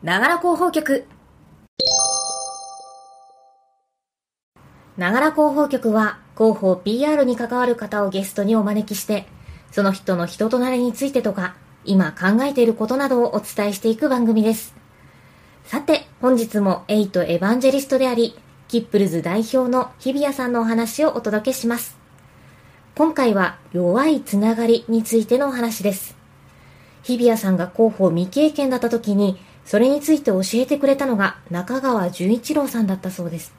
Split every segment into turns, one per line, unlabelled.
ながら広報局。ながら広報局は、広報 PR に関わる方をゲストにお招きして、その人の人となりについてとか、今考えていることなどをお伝えしていく番組です。さて、本日もエイトエヴァンジェリストであり、キップルズ代表の日比谷さんのお話をお届けします。今回は弱いつながりについてのお話です。日比谷さんが広報未経験だった時に、それについて教えてくれたのが中川淳一郎さんだったそうです。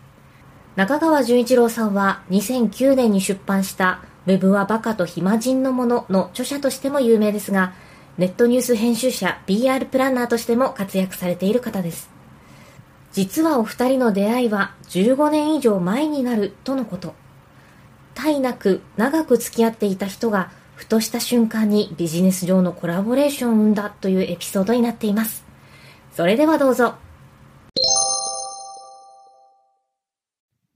中川淳一郎さんは2009年に出版したウェブはバカと暇人のものの著者としても有名ですが、ネットニュース編集者 BR プランナーとしても活躍されている方です。実はお二人の出会いは15年以上前になるとのこと。いなく長く付き合っていた人がふとした瞬間にビジネス上のコラボレーションを生んだというエピソードになっています。それではどうぞ。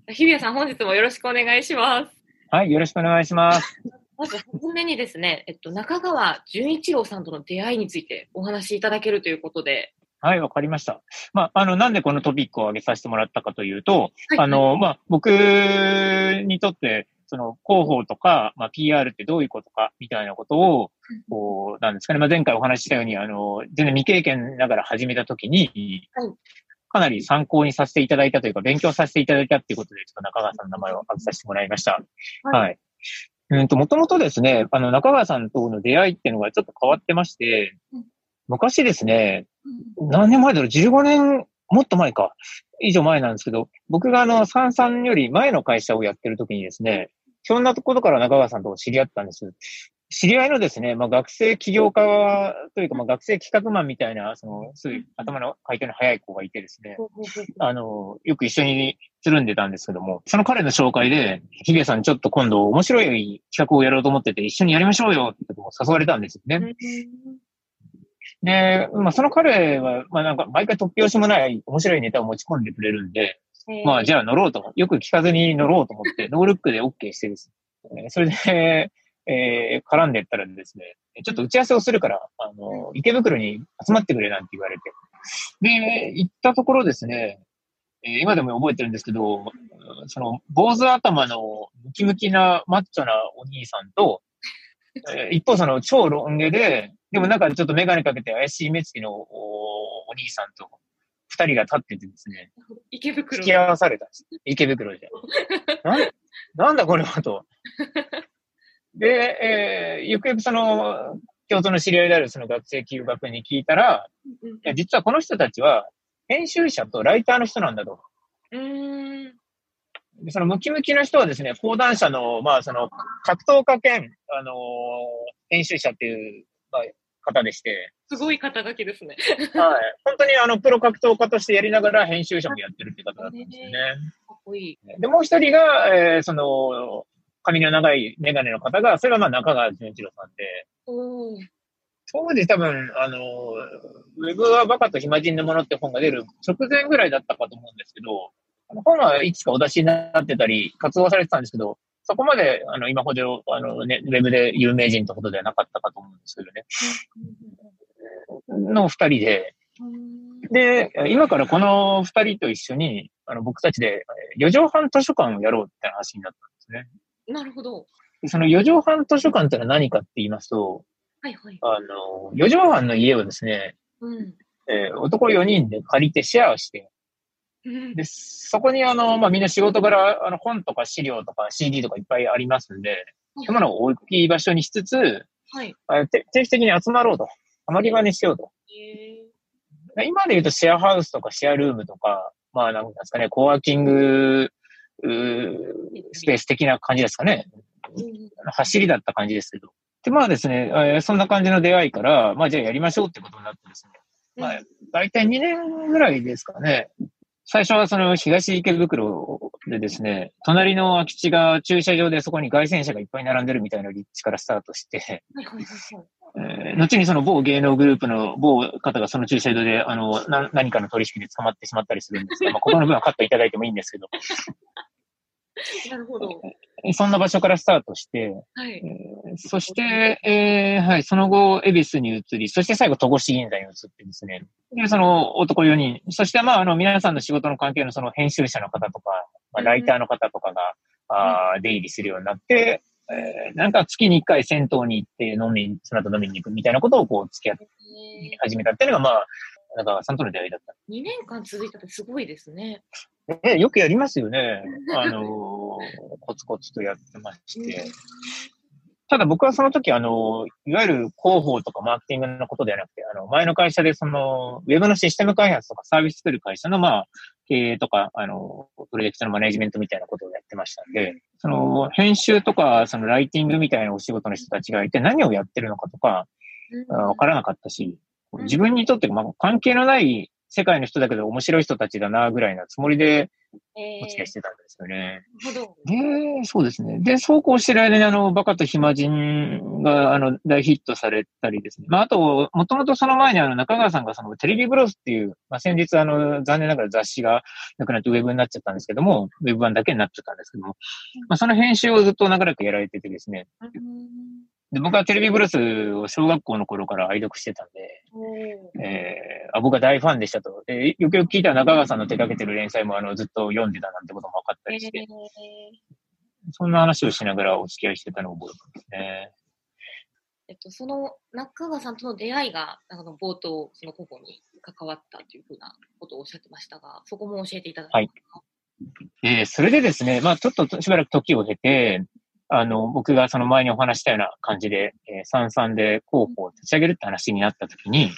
日比谷さん、本日もよろしくお願いします。
はい、よろしくお願いします。
まず、はじめにですね、えっと、中川淳一郎さんとの出会いについてお話しいただけるということで。
はい、わかりました。まあ、あの、なんでこのトピックを挙げさせてもらったかというと、はい、あの、まあ、僕にとって、その広報とか、まあ、PR ってどういうことかみたいなことを、こう、なんですかね、まあ、前回お話ししたように、あの、全然未経験ながら始めたときに、かなり参考にさせていただいたというか、勉強させていただいたっていうことで、ちょっと中川さんの名前を挙げさせてもらいました。はい。はい、うんと、もともとですね、あの、中川さんとの出会いっていうのがちょっと変わってまして、昔ですね、何年前だろう、15年、もっと前か、以上前なんですけど、僕があの、三々より前の会社をやってる時にですね、そんなところから中川さんと知り合ったんです。知り合いのですね、まあ、学生起業家というか、まあ、学生企画マンみたいな、その、すぐ頭の回転の早い子がいてですね、あの、よく一緒につるんでたんですけども、その彼の紹介で、ヒゲさんちょっと今度面白い企画をやろうと思ってて、一緒にやりましょうよって誘われたんですよね。で、まあ、その彼は、まあ、なんか、毎回突拍子もない面白いネタを持ち込んでくれるんで、まあ、じゃあ乗ろうと、よく聞かずに乗ろうと思って、ノールックで OK してですね、それで、えー、絡んでったらですね、ちょっと打ち合わせをするから、あの、池袋に集まってくれなんて言われて。で、行ったところですね、えー、今でも覚えてるんですけど、その、坊主頭のムキムキなマッチョなお兄さんと、えー、一方その超ロン毛で、でもなんかちょっとメガネかけて怪しい目つきのお兄さんと、二人が立っててですね。
池袋。
付き合わされたんです。池袋で。ななんだこれはと。で、えー、ゆくゆくその、京都の知り合いであるその学生休学に聞いたら、いや、実はこの人たちは、編集者とライターの人なんだと。うんでそのムキムキの人はですね、講談社の、まあ、その、格闘家兼、あのー、編集者っていう、まあ、方でして。
すごい肩書きですね。
はい。本当にあの、プロ格闘家としてやりながら編集者もやってるって方だったんですよね。かっこいい。で、もう一人が、えー、その、髪の長いメガネの方が、それがまあ中川淳一郎さんで。当時多分、あの、ウェブはバカと暇人のものって本が出る直前ぐらいだったかと思うんですけど、本はいつかお出しになってたり、活動されてたんですけど、そこまで、あの、今ほど、あの、ね、ウェブで有名人ってことではなかったかと思うんですけどね。の二人で、で、今からこの二人と一緒に、あの、僕たちで、四畳半図書館をやろうって話になったんですね。
なるほど。
その四畳半図書館ってのは何かって言いますと、
はいはい。
あの、四畳半の家をですね、うん、えー、男4人で借りてシェアして、で、そこにあの、まあ、みんな仕事柄、あの、本とか資料とか CD とかいっぱいありますんで、そういうものを大きい場所にしつつ、はい、定期的に集まろうと。たまり場にしようと。今で言うとシェアハウスとかシェアルームとか、まあなんですかね、コワーキングスペース的な感じですかね。走りだった感じですけど。で、まあですね、えー、そんな感じの出会いから、まあじゃあやりましょうってことになってですね。まあ、大体2年ぐらいですかね。最初はその東池袋でですね、隣の空き地が駐車場でそこに外線車がいっぱい並んでるみたいな立地からスタートして、えー、後にその某芸能グループの某方がその駐車場で、あの、な何かの取引で捕まってしまったりするんですが、まあ、ここの分はカットいただいてもいいんですけど。
なるほど。
そんな場所からスタートして、はい、えー、そして、えー、はい、その後、恵比寿に移り、そして最後、戸越銀座に移ってですね、で、その男4人、そして、まあ、あの、皆さんの仕事の関係のその編集者の方とか、まあ、ライターの方とかが、うん、あ出入りするようになって、えー、なんか月に1回銭湯に行って飲み、その後飲みに行くみたいなことをこう付き合って始めたっていうのが、まあ、なんか、さんとの出会いだった。
2年間続いたってすごいですね。
え、よくやりますよね。あのー、コツコツとやってまして。ただ僕はその時、あの、いわゆる広報とかマーケティングのことではなくて、あの、前の会社でその、ウェブのシステム開発とかサービス作る会社の、まあ、経営とか、あの、プロジェクトのマネジメントみたいなことをやってましたんで、その、編集とか、その、ライティングみたいなお仕事の人たちがいて何をやってるのかとか、わからなかったし、自分にとって、まあ、関係のない世界の人だけど面白い人たちだな、ぐらいなつもりで、お付き合いしてたんですよね。
えー、
で、そうですね。で、そうこうしてる間に、あの、バカと暇人が、あの、大ヒットされたりですね。まあ、あと、もともとその前に、あの、中川さんが、その、テレビブロスっていう、まあ、先日、あの、残念ながら雑誌がなくなってウェブになっちゃったんですけども、ウェブ版だけになっちゃったんですけども、まあ、その編集をずっと長らくやられててですね。で、僕はテレビブロスを小学校の頃から愛読してたんで、えー、あ僕は大ファンでしたと。で、よくよく聞いたら中川さんの手掛けてる連載もあのずっと読んでたなんてことも分かったりして、えー、そんな話をしながらお付き合いしてたのを覚えてますね。
えっと、その中川さんとの出会いが、あの冒頭、その個々に関わったというふうなことをおっしゃってましたが、そこも教えていただけますか？はい
えー、それでですね、まあちょっとしばらく時を経て、あの、僕がその前にお話したような感じで、えー、三々で広報を立ち上げるって話になった時に、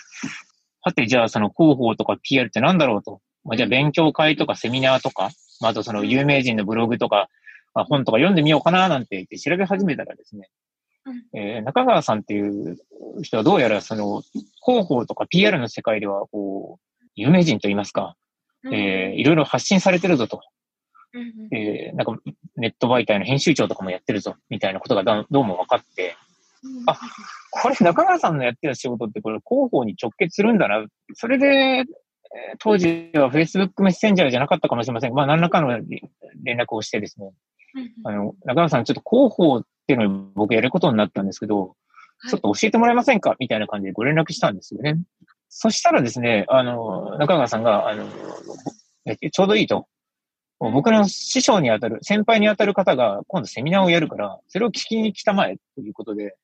はて、じゃあその広報とか PR って何だろうと。まあ、じゃあ勉強会とかセミナーとか、まあ、あとその有名人のブログとか、まあ、本とか読んでみようかななんて言って調べ始めたらですね、えー、中川さんっていう人はどうやらその広報とか PR の世界ではこう、有名人と言いますか、えー、いろいろ発信されてるぞと。えー、なんかネット媒体の編集長とかもやってるぞ、みたいなことがどうも分かって、あ、これ中川さんのやってる仕事ってこれ広報に直結するんだな。それで、えー、当時は Facebook メッセンジャーじゃなかったかもしれませんが、まあ何らかの連絡をしてですね、あの、中川さんちょっと広報っていうのを僕やることになったんですけど、ちょっと教えてもらえませんか？みたいな感じでご連絡したんですよね。そしたらですね、あの、中川さんが、あの、ちょうどいいと。僕の師匠にあたる、先輩にあたる方が今度セミナーをやるから、それを聞きに来たまえということで、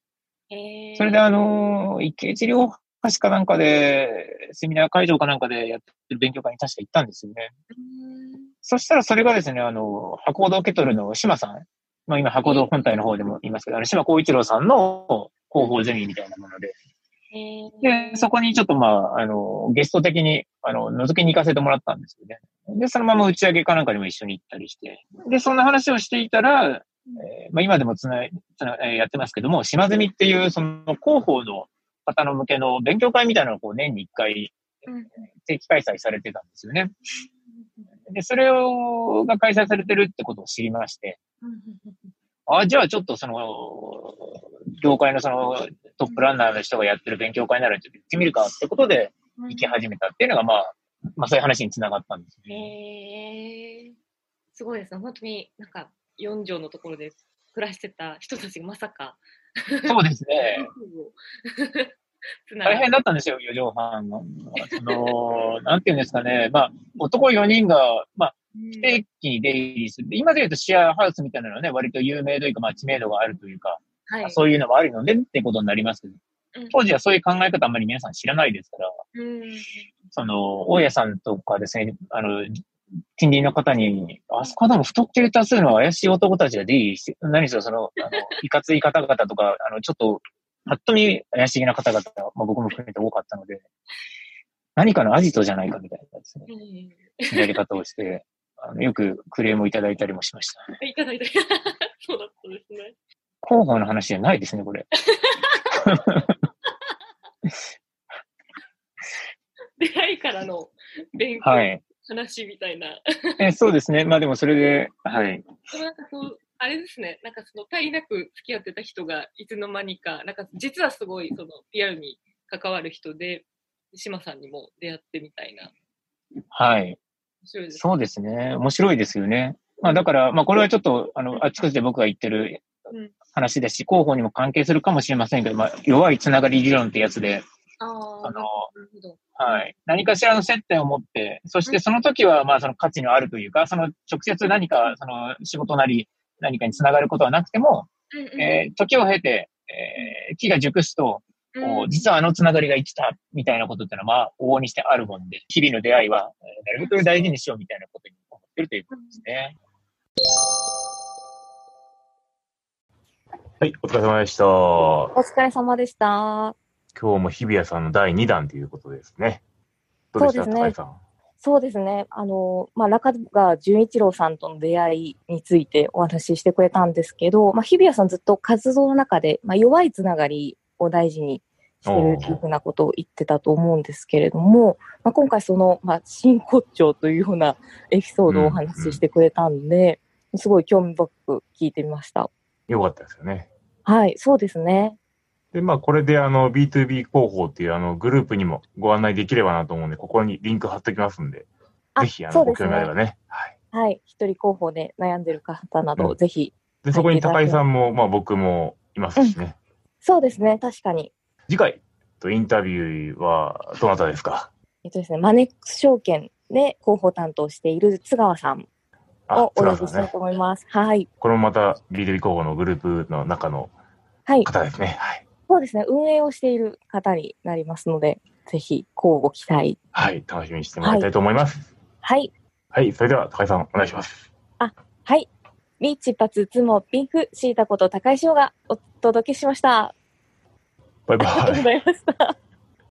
それであの、池治療科士かなんかで、セミナー会場かなんかでやってる勉強会に確か行ったんですよね。そしたらそれがですね、あの、箱堂ケトルの島さん、まあ今箱堂本体の方でも言いますけど、あの島光一郎さんの広報ゼミみたいなもので、で、そこにちょっとまあ、あの、ゲスト的に、あの、覗きに行かせてもらったんですよね。で、そのまま打ち上げかなんかにも一緒に行ったりして。で、そんな話をしていたら、えー、まあ今でもつな、つな、えー、やってますけども、島積みっていう、その広報の方の向けの勉強会みたいなのをこう年に一回、定期開催されてたんですよね。で、それを、が開催されてるってことを知りまして、あ、じゃあちょっとその、業界のそのトップランナーの人がやってる勉強会ならちょっと行ってみるかってことで行き始めたっていうのが、まあ、まあそういう話につながったんです
ね。へえ。すごいですね。本当になんか4畳のところで暮らしてた人たちがまさか。
そうですね。大変だったんですよ、4畳半の。その、なんていうんですかね。まあ、男4人が、まあ、不定期に出入りする。今で言うとシェアハウスみたいなのはね、割と有名というか、まあ知名度があるというか、はい、そういうのもあるのでってことになりますけど、当時はそういう考え方あんまり皆さん知らないですから、うん、その、大家さんとかですね、あの、近隣の方に、あそこでも不特定多数の怪しい男たちが出入りして、何しろその、あの、いかつい方々とか、あの、ちょっと、ぱっと見怪しげな方々、まあ、僕も含めて多かったので、何かのアジトじゃないかみたいなですね、やり方をして、あのよくクレームをいただいたりもしました、
いただいた。そうだったですね。
広報の話じゃないですね、これ。
出会いからの勉強、はい、話みたいな。
えそうですね。まあでもそれで、はい。
でもなんかそう、あれですね、なんかその足りなく付き合ってた人がいつの間にか、なんか実はすごいその PR に関わる人で、島さんにも出会ってみたいな。
はい。そうですね。面白いですよね。まあだから、まあこれはちょっと、あの、あちこちで僕が言ってる話ですし、広報にも関係するかもしれませんけど、まあ弱いつながり理論ってやつで、あの、はい。何かしらの接点を持って、そしてその時は、まあその価値のあるというか、その直接何か、その仕事なり何かにつながることはなくても、えー、時を経て、えー、木が熟すと、うん、実はあのつながりが生きたみたいなことってのは、まあ、往々にしてあるもんで、日々の出会いは、えー、なるべく大事にしようみたいなことに思ってるということですね。
はい、お疲れ様でした。
お疲れ様でした。
今日も日比谷さんの第2弾ということですね。どうでした？そうですね。
そうですね。あの、まあ、中川純一郎さんとの出会いについてお話ししてくれたんですけど、まあ、日比谷さんずっと活動の中で、まあ、弱いつながりを大事にしてるというふうなことを言ってたと思うんですけれども、まあ、今回その、まあ、真骨頂というようなエピソードをお話ししてくれたんで、うんうん、すごい興味深く聞いてみました。
よかったですよね。
はい、そうですね。
で、まあ、これであの、B2B 広報っていうあの、グループにもご案内できればなと思うんで、ここにリンク貼っときますんで、ぜひ、あの、ご興味あればね。
はい。はい。一人広報で悩んでる方など、うん、ぜひ。
で、そこに高井さんも、まあ僕もいますしね。うん、
そうですね、確かに。
次回とインタビューはどなたですか？
えっとですね、マネックス証券で広報担当している津川さんをお呼びしたいと思います。ね、はい。
これもまた B2B 広報のグループの中の方ですね。はい。
そうですね、運営をしている方になりますので、ぜひ、交互期待。
はい、楽しみにしてもらいたいと思います。
はい。
はい、それでは高井さん、お願いします。
あ、はい。リーチ発つもピンク、シータこと高井翔がお届けしました。
バイバイ。あ
りがとうございました。